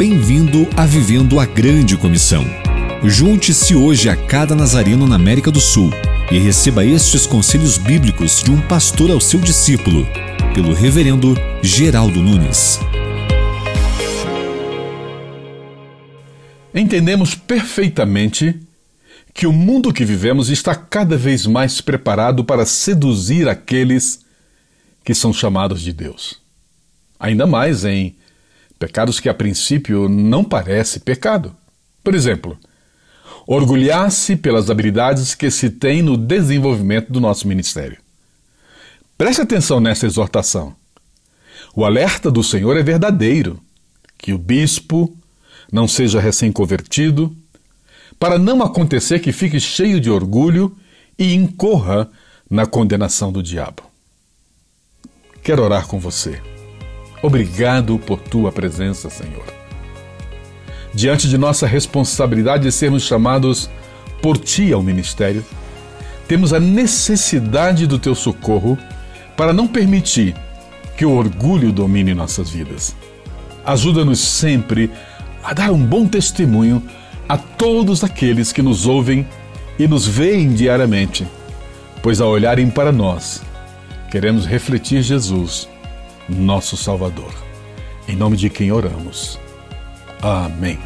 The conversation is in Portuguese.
Bem-vindo a Vivendo a Grande Comissão. Junte-se hoje a cada nazareno na América do Sul e receba estes conselhos bíblicos de um pastor ao seu discípulo, pelo Reverendo Geraldo Nunes. Entendemos perfeitamente que o mundo que vivemos está cada vez mais preparado para seduzir aqueles que são chamados de Deus. Ainda mais em pecados que a princípio não parece pecado. Por exemplo, orgulhar-se pelas habilidades que se tem no desenvolvimento do nosso ministério. Preste atenção nessa exortação. O alerta do Senhor é verdadeiro: que o bispo não seja recém-convertido, para não acontecer que fique cheio de orgulho e incorra na condenação do diabo. Quero orar com você. Obrigado por tua presença, Senhor. Diante de nossa responsabilidade de sermos chamados por ti ao ministério, temos a necessidade do teu socorro para não permitir que o orgulho domine nossas vidas. Ajuda-nos sempre a dar um bom testemunho a todos aqueles que nos ouvem e nos veem diariamente, pois ao olharem para nós, queremos refletir Jesus nosso Salvador. Em nome de quem oramos. Amém.